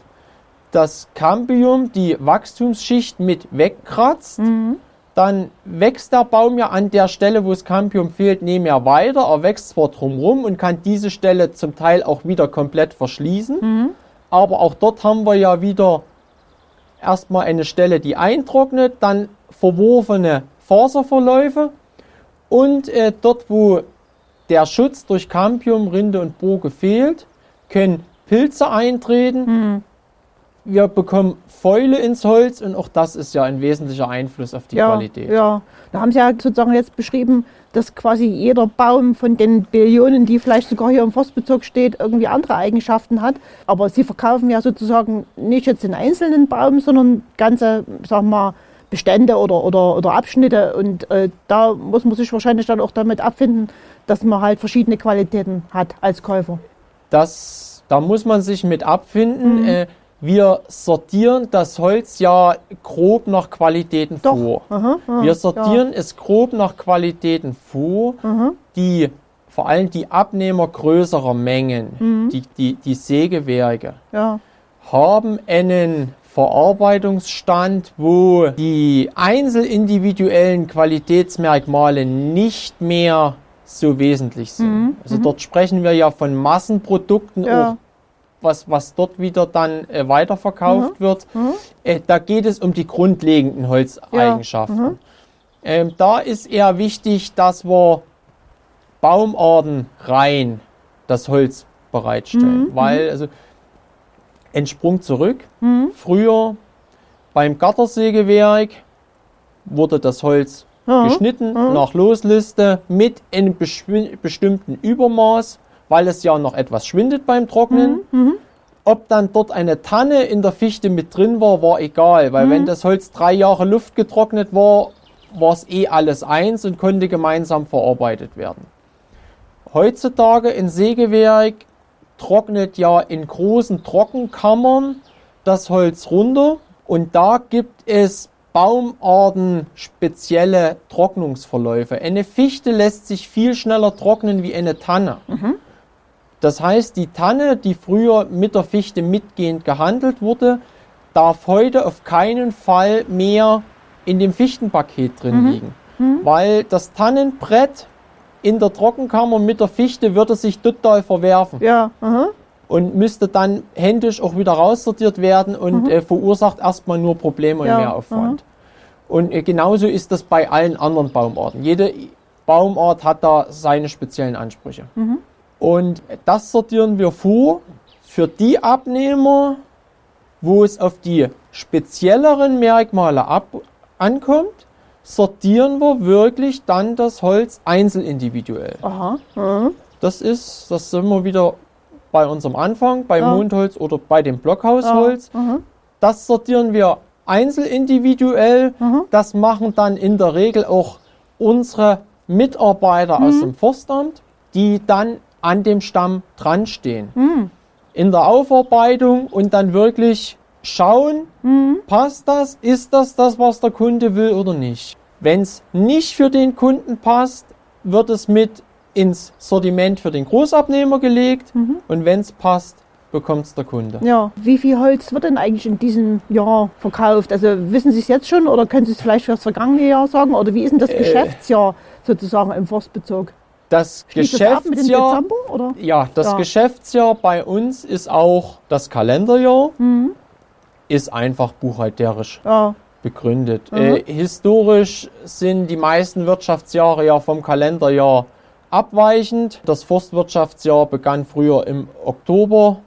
das Cambium, die Wachstumsschicht mit wegkratzt, dann wächst der Baum ja an der Stelle, wo das Cambium fehlt, nicht mehr weiter. Er wächst zwar drumherum und kann diese Stelle zum Teil auch wieder komplett verschließen, aber auch dort haben wir ja wieder erstmal eine Stelle, die eintrocknet, dann verworfene Faserverläufe und äh, dort, wo der Schutz durch Cambium, Rinde und Burge fehlt, können Pilze eintreten. Wir bekommen Fäule ins Holz und auch das ist ja ein wesentlicher Einfluss auf die ja, Qualität. Ja, da haben Sie ja sozusagen jetzt beschrieben, dass quasi jeder Baum von den Billionen, die vielleicht sogar hier im Forstbezirk steht, irgendwie andere Eigenschaften hat. Aber Sie verkaufen ja sozusagen nicht jetzt den einzelnen Baum, sondern ganze, sagen wir mal, Bestände oder, oder, oder Abschnitte. Und äh, da muss man sich wahrscheinlich dann auch damit abfinden, dass man halt verschiedene Qualitäten hat als Käufer. Das, da muss man sich mit abfinden. Mhm. Äh, wir sortieren das Holz ja grob nach Qualitäten Doch. vor. Aha, aha, Wir sortieren es grob nach Qualitäten vor, die vor allem die Abnehmer größerer Mengen, Mhm. die, die, die Sägewerke, Ja, haben einen Verarbeitungsstand, wo die einzelindividuellen Qualitätsmerkmale nicht mehr so wesentlich sind. Also dort sprechen wir ja von Massenprodukten, Mhm. Ja. Was, was dort wieder dann äh, weiterverkauft wird. Äh, da geht es um die grundlegenden Holzeigenschaften. Ähm, da ist eher wichtig, dass wir Baumarten rein das Holz bereitstellen, weil also ein Sprung zurück. Früher beim Gattersägewerk wurde das Holz geschnitten nach Losliste mit einem bestimmten Übermaß, weil es ja noch etwas schwindet beim Trocknen. Ob dann dort eine Tanne in der Fichte mit drin war, war egal, weil wenn das Holz drei Jahre Luft getrocknet war, war es eh alles eins und konnte gemeinsam verarbeitet werden. Heutzutage in Sägewerk trocknet ja in großen Trockenkammern das Holz runter und da gibt es Baumarten spezielle Trocknungsverläufe. Eine Fichte lässt sich viel schneller trocknen wie eine Tanne. Das heißt, die Tanne, die früher mit der Fichte mitgehend gehandelt wurde, darf heute auf keinen Fall mehr in dem Fichtenpaket drin liegen. Weil das Tannenbrett in der Trockenkammer mit der Fichte würde sich total verwerfen Ja, aha. und müsste dann händisch auch wieder raussortiert werden und äh, verursacht erstmal nur Probleme und Ja, Mehraufwand. Und äh, genauso ist das bei allen anderen Baumarten. Jede Baumart hat da seine speziellen Ansprüche. Und das sortieren wir vor für die Abnehmer, wo es auf die spezielleren Merkmale ab ankommt, sortieren wir wirklich dann das Holz einzelindividuell. Aha. aha. Das ist, das sind wir wieder bei unserem Anfang, bei Ja. Mondholz oder bei dem Blockhausholz. aha. Das sortieren wir einzelindividuell. Das machen dann in der Regel auch unsere Mitarbeiter aus dem Forstamt, die dann an dem Stamm dran stehen. In der Aufarbeitung und dann wirklich schauen, passt das, ist das das, was der Kunde will oder nicht. Wenn es nicht für den Kunden passt, wird es mit ins Sortiment für den Großabnehmer gelegt und wenn es passt, bekommt es der Kunde. Ja, wie viel Holz wird denn eigentlich in diesem Jahr verkauft? Also wissen Sie es jetzt schon oder können Sie es vielleicht für das vergangene Jahr sagen? Oder wie ist denn das Äh. Geschäftsjahr sozusagen im Forstbezirk? Das Schließt Geschäftsjahr, Dezember? Ja, das Ja. Geschäftsjahr bei uns ist auch das Kalenderjahr, ist einfach buchhalterisch Ja, begründet. Äh, historisch sind die meisten Wirtschaftsjahre ja vom Kalenderjahr abweichend. Das Forstwirtschaftsjahr begann früher im Oktober.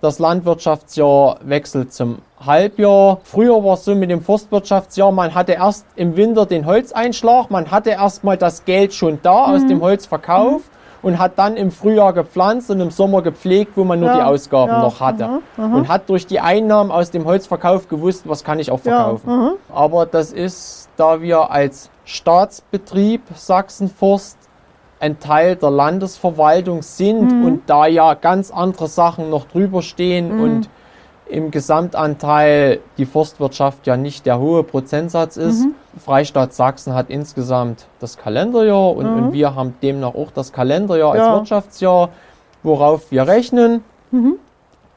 Das Landwirtschaftsjahr wechselt zum Halbjahr. Früher war es so mit dem Forstwirtschaftsjahr, man hatte erst im Winter den Holzeinschlag, man hatte erst mal das Geld schon da aus dem Holzverkauf und hat dann im Frühjahr gepflanzt und im Sommer gepflegt, wo man nur Ja, die Ausgaben ja, noch hatte. aha, aha. Und hat durch die Einnahmen aus dem Holzverkauf gewusst, was kann ich auch Ja, verkaufen. aha. Aber das ist, da wir als Staatsbetrieb Sachsenforst ein Teil der Landesverwaltung sind Mhm. und da ja ganz andere Sachen noch drüber stehen Mhm. und im Gesamtanteil die Forstwirtschaft ja nicht der hohe Prozentsatz ist. Mhm. Freistaat Sachsen hat insgesamt das Kalenderjahr und, und wir haben demnach auch das Kalenderjahr als Mhm. Ja. Wirtschaftsjahr, worauf wir rechnen. Mhm.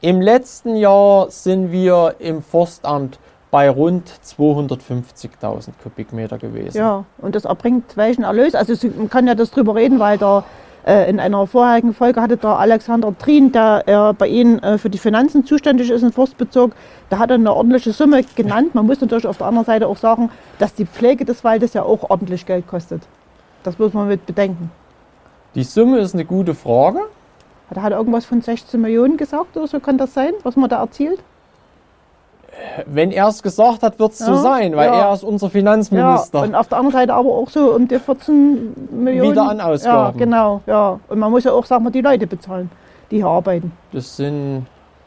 Im letzten Jahr sind wir im Forstamt bei rund 250.000 Kubikmeter gewesen. ja. Und das erbringt welchen Erlös? Also man kann ja das drüber reden, weil da äh, in einer vorherigen Folge hatte der Alexander Trien, der äh, bei Ihnen äh, für die Finanzen zuständig ist im Forstbezirk, der hat eine ordentliche Summe genannt. Man muss natürlich auf der anderen Seite auch sagen, dass die Pflege des Waldes ja auch ordentlich Geld kostet. Das muss man mit bedenken. Die Summe ist eine gute Frage. Hat er irgendwas von 16 Millionen gesagt oder so kann das sein, was man da erzielt? Wenn er es gesagt hat, wird es so Ja, sein, weil ja. er ist unser Finanzminister. Ja, und auf der anderen Seite aber auch so um die 14 Millionen. Wieder an Ausgaben. Ja, genau, ja. Und man muss ja auch, sagen wir, die Leute bezahlen, die hier arbeiten. das, sind,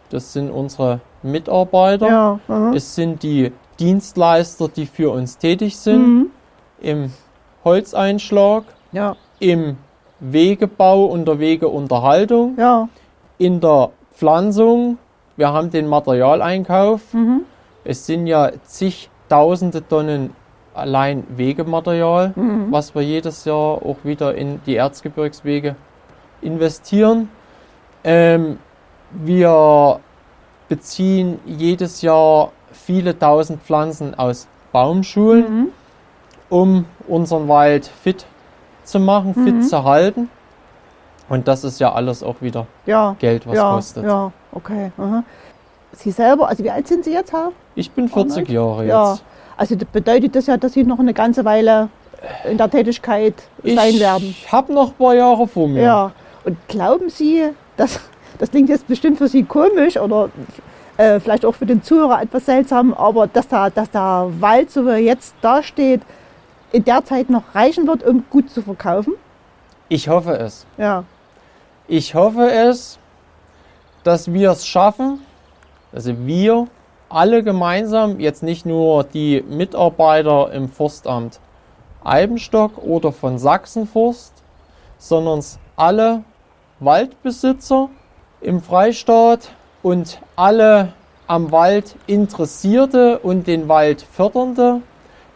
das sind unsere Mitarbeiter. Ja, aha. Es sind die Dienstleister, die für uns tätig sind. Mhm. Im Holzeinschlag, ja, im Wegebau und der Wegeunterhaltung, ja, in der Pflanzung. Wir haben den Materialeinkauf. Mhm. Es sind ja zigtausende Tonnen allein Wegematerial, Mhm. was wir jedes Jahr auch wieder in die Erzgebirgswege investieren. Ähm, wir beziehen jedes Jahr viele tausend Pflanzen aus Baumschulen, Mhm. um unseren Wald fit zu machen, Mhm. fit zu halten. Und das ist ja alles auch wieder ja. Geld, was ja, kostet. Ja, okay. Aha. Sie selber, also wie alt sind Sie jetzt, Herr? Ich bin 40 Jahre jetzt. Ja. Also das bedeutet das ja, dass Sie noch eine ganze Weile in der Tätigkeit sein werden. Ich habe noch ein paar Jahre vor mir. Ja. Und glauben Sie, dass, das klingt jetzt bestimmt für Sie komisch oder äh, vielleicht auch für den Zuhörer etwas seltsam, aber dass, da, dass der Wald, so wie er jetzt dasteht, in der Zeit noch reichen wird, um gut zu verkaufen? Ich hoffe es. Ja. Ich hoffe es, dass wir es schaffen, also wir alle gemeinsam, jetzt nicht nur die Mitarbeiter im Forstamt Eibenstock oder von Sachsenforst, sondern alle Waldbesitzer im Freistaat und alle am Wald Interessierte und den Wald Fördernde,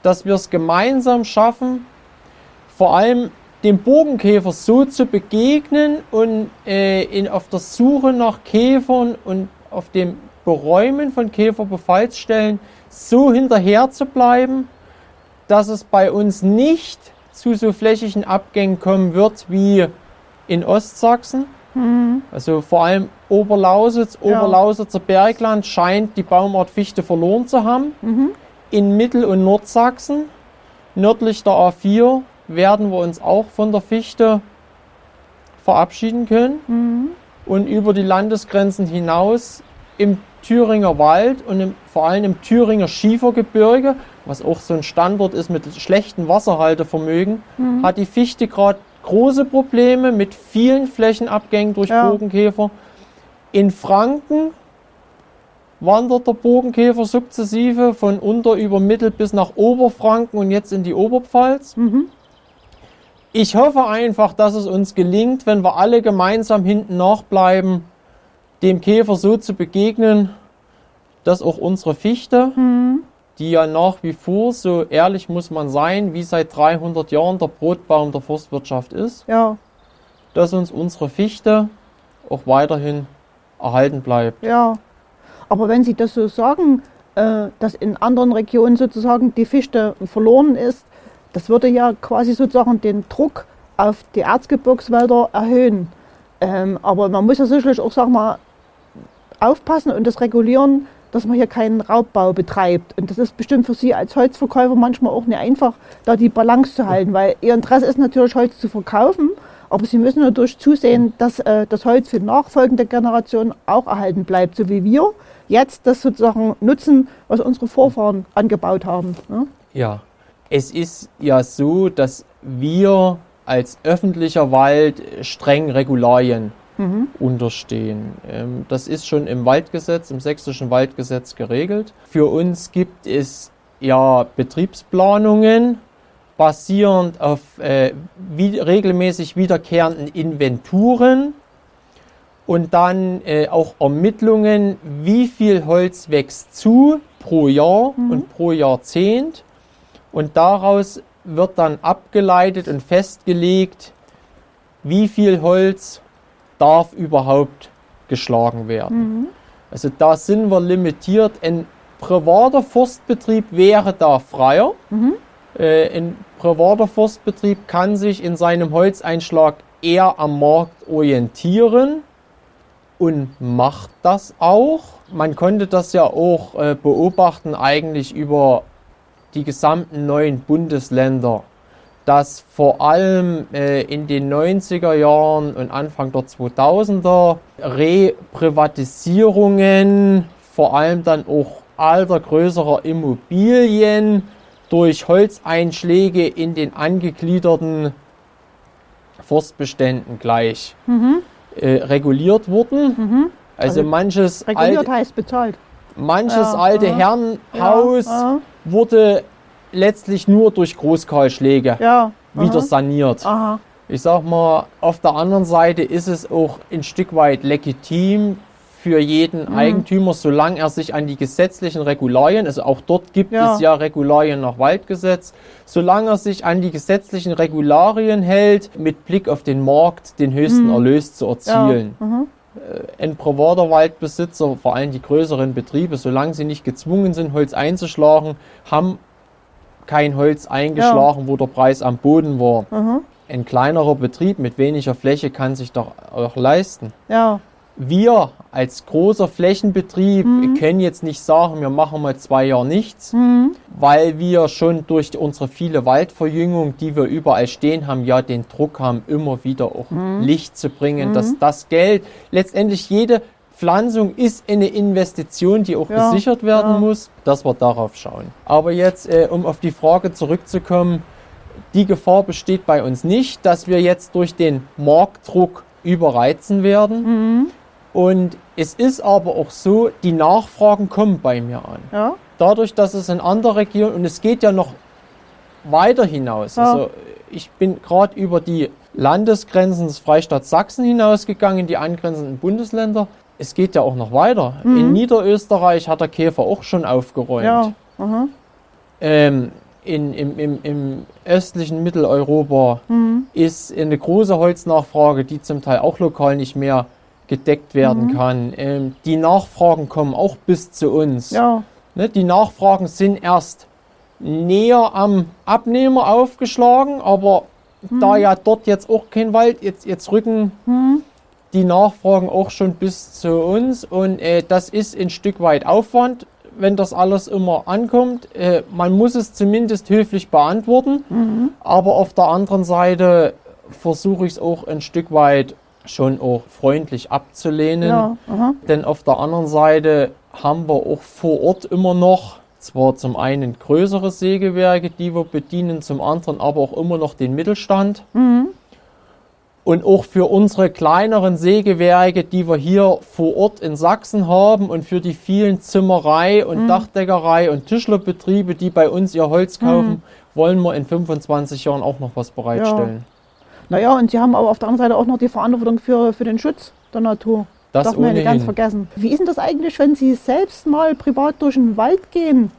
dass wir es gemeinsam schaffen, vor allem dem Bogenkäfer so zu begegnen und äh, in, auf der Suche nach Käfern und auf dem Beräumen von Käferbefallsstellen so hinterher zu bleiben, dass es bei uns nicht zu so flächigen Abgängen kommen wird wie in Ostsachsen. Also vor allem Oberlausitz, Ja. Oberlausitzer Bergland scheint die Baumart Fichte verloren zu haben. In Mittel- und Nordsachsen, nördlich der A4, werden wir uns auch von der Fichte verabschieden können. Und über die Landesgrenzen hinaus im Thüringer Wald und im, vor allem im Thüringer Schiefergebirge, was auch so ein Standort ist mit schlechtem Wasserhaltevermögen, hat die Fichte gerade große Probleme mit vielen Flächenabgängen durch Ja. Bogenkäfer. In Franken wandert der Bogenkäfer sukzessive von unter über Mittel bis nach Oberfranken und jetzt in die Oberpfalz. Ich hoffe einfach, dass es uns gelingt, wenn wir alle gemeinsam hinten nachbleiben, dem Käfer so zu begegnen, dass auch unsere Fichte, die ja nach wie vor, so ehrlich muss man sein, wie seit 300 Jahren der Brotbaum der Forstwirtschaft ist, Ja, dass uns unsere Fichte auch weiterhin erhalten bleibt. ja. Aber wenn Sie das so sagen, äh, dass in anderen Regionen sozusagen die Fichte verloren ist, das würde ja quasi sozusagen den Druck auf die Erzgebirgswälder erhöhen. Ähm, aber man muss ja sicherlich auch, sag mal, aufpassen und das regulieren, dass man hier keinen Raubbau betreibt. Und das ist bestimmt für Sie als Holzverkäufer manchmal auch nicht einfach, da die Balance zu halten, weil Ihr Interesse ist natürlich, Holz zu verkaufen, aber Sie müssen natürlich zusehen, dass äh, das Holz für nachfolgende Generationen auch erhalten bleibt, so wie wir jetzt das sozusagen nutzen, was unsere Vorfahren angebaut haben. Ne? Ja, es ist ja so, dass wir als öffentlicher Wald streng Regularien unterstehen. Ähm, Das ist schon im Waldgesetz, im sächsischen Waldgesetz geregelt. Für uns gibt es ja Betriebsplanungen basierend auf äh, wie, regelmäßig wiederkehrenden Inventuren und dann äh, auch Ermittlungen, wie viel Holz wächst zu pro Jahr und pro Jahrzehnt. Und daraus wird dann abgeleitet und festgelegt, wie viel Holz darf überhaupt geschlagen werden. Also da sind wir limitiert. Ein privater Forstbetrieb wäre da freier. Äh, ein privater Forstbetrieb kann sich in seinem Holzeinschlag eher am Markt orientieren und macht das auch. Man konnte das ja auch äh, beobachten eigentlich über die gesamten neuen Bundesländer, dass vor allem äh, in den 90er Jahren und Anfang der 2000er Reprivatisierungen, vor allem dann auch alter größerer Immobilien durch Holzeinschläge in den angegliederten Forstbeständen gleich äh, reguliert wurden. Also, Also manches Reguliert alte, heißt bezahlt. manches Ja, alte ja. Herrenhaus Ja, wurde letztlich nur durch Großkahlschläge ja. wieder aha, saniert. Aha. Ich sag mal, auf der anderen Seite ist es auch ein Stück weit legitim für jeden Mhm. Eigentümer, solange er sich an die gesetzlichen Regularien, also auch dort gibt Ja. es ja Regularien nach Waldgesetz, solange er sich an die gesetzlichen Regularien hält, mit Blick auf den Markt den höchsten Erlös zu Mhm. Ja. erzielen. mhm. Ein privater Waldbesitzer, vor allem die größeren Betriebe, solange sie nicht gezwungen sind, Holz einzuschlagen, haben kein Holz eingeschlagen, wo der Preis am Boden war. Mhm. Ein kleinerer Betrieb mit weniger Fläche kann sich doch auch leisten. Ja. Wir als großer Flächenbetrieb können jetzt nicht sagen, wir machen mal zwei Jahre nichts, weil wir schon durch unsere viele Waldverjüngung, die wir überall stehen haben, ja den Druck haben, immer wieder auch Licht zu bringen, dass das Geld, letztendlich jede Pflanzung ist eine Investition, die auch Ja, gesichert werden ja. muss, dass wir darauf schauen. Aber jetzt, äh, um auf die Frage zurückzukommen, die Gefahr besteht bei uns nicht, dass wir jetzt durch den Marktdruck überreizen werden. Und es ist aber auch so, die Nachfragen kommen bei mir an. Ja. Dadurch, dass es in anderen Regionen, und es geht ja noch weiter hinaus. Ja. Also ich bin gerade über die Landesgrenzen des Freistaats Sachsen hinausgegangen, in die angrenzenden Bundesländer. Es geht ja auch noch weiter. In Niederösterreich hat der Käfer auch schon aufgeräumt. Ja. Ähm, in, im, im, im östlichen Mitteleuropa ist eine große Holznachfrage, die zum Teil auch lokal nicht mehr gedeckt werden kann. Ähm, die Nachfragen kommen auch bis zu uns. Ja, Ne, die Nachfragen sind erst näher am Abnehmer aufgeschlagen, aber da ja dort jetzt auch kein Wald, jetzt, jetzt rücken die Nachfragen auch schon bis zu uns. Und äh, das ist ein Stück weit Aufwand, wenn das alles immer ankommt. Äh, man muss es zumindest höflich beantworten, aber auf der anderen Seite versuche ich es auch ein Stück weit schon auch freundlich abzulehnen. ja. Denn auf der anderen Seite haben wir auch vor Ort immer noch zwar zum einen größere Sägewerke, die wir bedienen, zum anderen aber auch immer noch den Mittelstand. Und auch für unsere kleineren Sägewerke, die wir hier vor Ort in Sachsen haben und für die vielen Zimmerei und Dachdeckerei und Tischlerbetriebe, die bei uns ihr Holz kaufen, wollen wir in 25 Jahren auch noch was bereitstellen. Naja, und sie haben aber auf der anderen Seite auch noch die Verantwortung für, für den Schutz der Natur. Das Darf man ja nicht ganz vergessen. Wie ist denn das eigentlich, wenn Sie selbst mal privat durch den Wald gehen?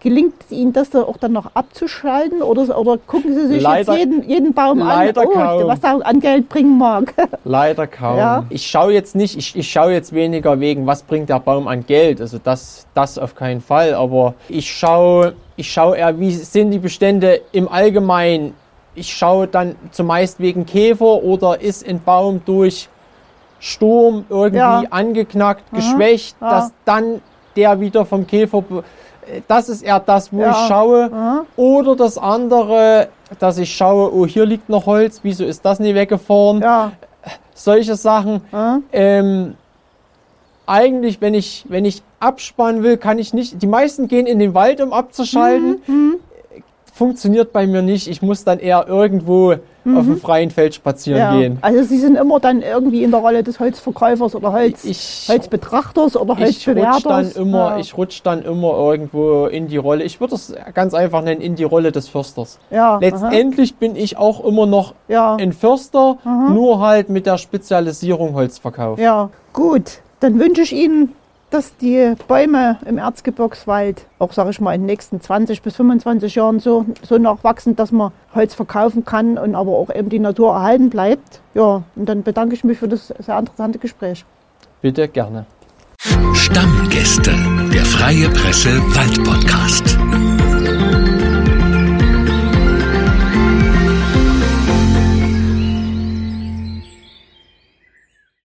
Gelingt Ihnen das da auch dann noch abzuschalten oder, oder gucken Sie sich Leider- jetzt jeden, jeden Baum an, oh, kaum. was er an Geld bringen mag? Leider kaum. Ja. Ich schaue jetzt nicht, ich, ich schaue jetzt weniger wegen, was bringt der Baum an Geld. Also das, das auf keinen Fall. Aber ich schaue, ich schaue eher, wie sind die Bestände im Allgemeinen. Ich schaue dann zumeist wegen Käfer oder ist ein Baum durch Sturm irgendwie Ja. angeknackt, geschwächt, ja. dass dann der wieder vom Käfer. Das ist eher das, wo Ja. ich schaue. Aha. Oder das andere, dass ich schaue, oh, hier liegt noch Holz, wieso ist das nie weggefahren? solche Sachen. Ja. Ähm, eigentlich, wenn ich, wenn ich abspannen will, kann ich nicht. Die meisten gehen in den Wald, um abzuschalten. Mhm, Funktioniert bei mir nicht. Ich muss dann eher irgendwo auf dem freien Feld spazieren Mhm. ja. gehen. Also Sie sind immer dann irgendwie in der Rolle des Holzverkäufers oder Holz, Ich, Holzbetrachters oder ich rutsch Holzbewerters. dann immer, ja. ich rutsch dann immer irgendwo in die Rolle. Ich würde es ganz einfach nennen, in die Rolle des Försters. ja, aha. Letztendlich bin ich auch immer noch ja. ein Förster, nur halt mit der Spezialisierung Holzverkauf. Ja, gut. Dann wünsche ich Ihnen, dass die Bäume im Erzgebirgswald auch, sage ich mal, in den nächsten 20 bis 25 Jahren so, so nachwachsen, dass man Holz verkaufen kann und aber auch eben die Natur erhalten bleibt. Ja, und dann bedanke ich mich für das sehr interessante Gespräch. Bitte gerne. Stammgäste, der Freie Presse Wald Podcast.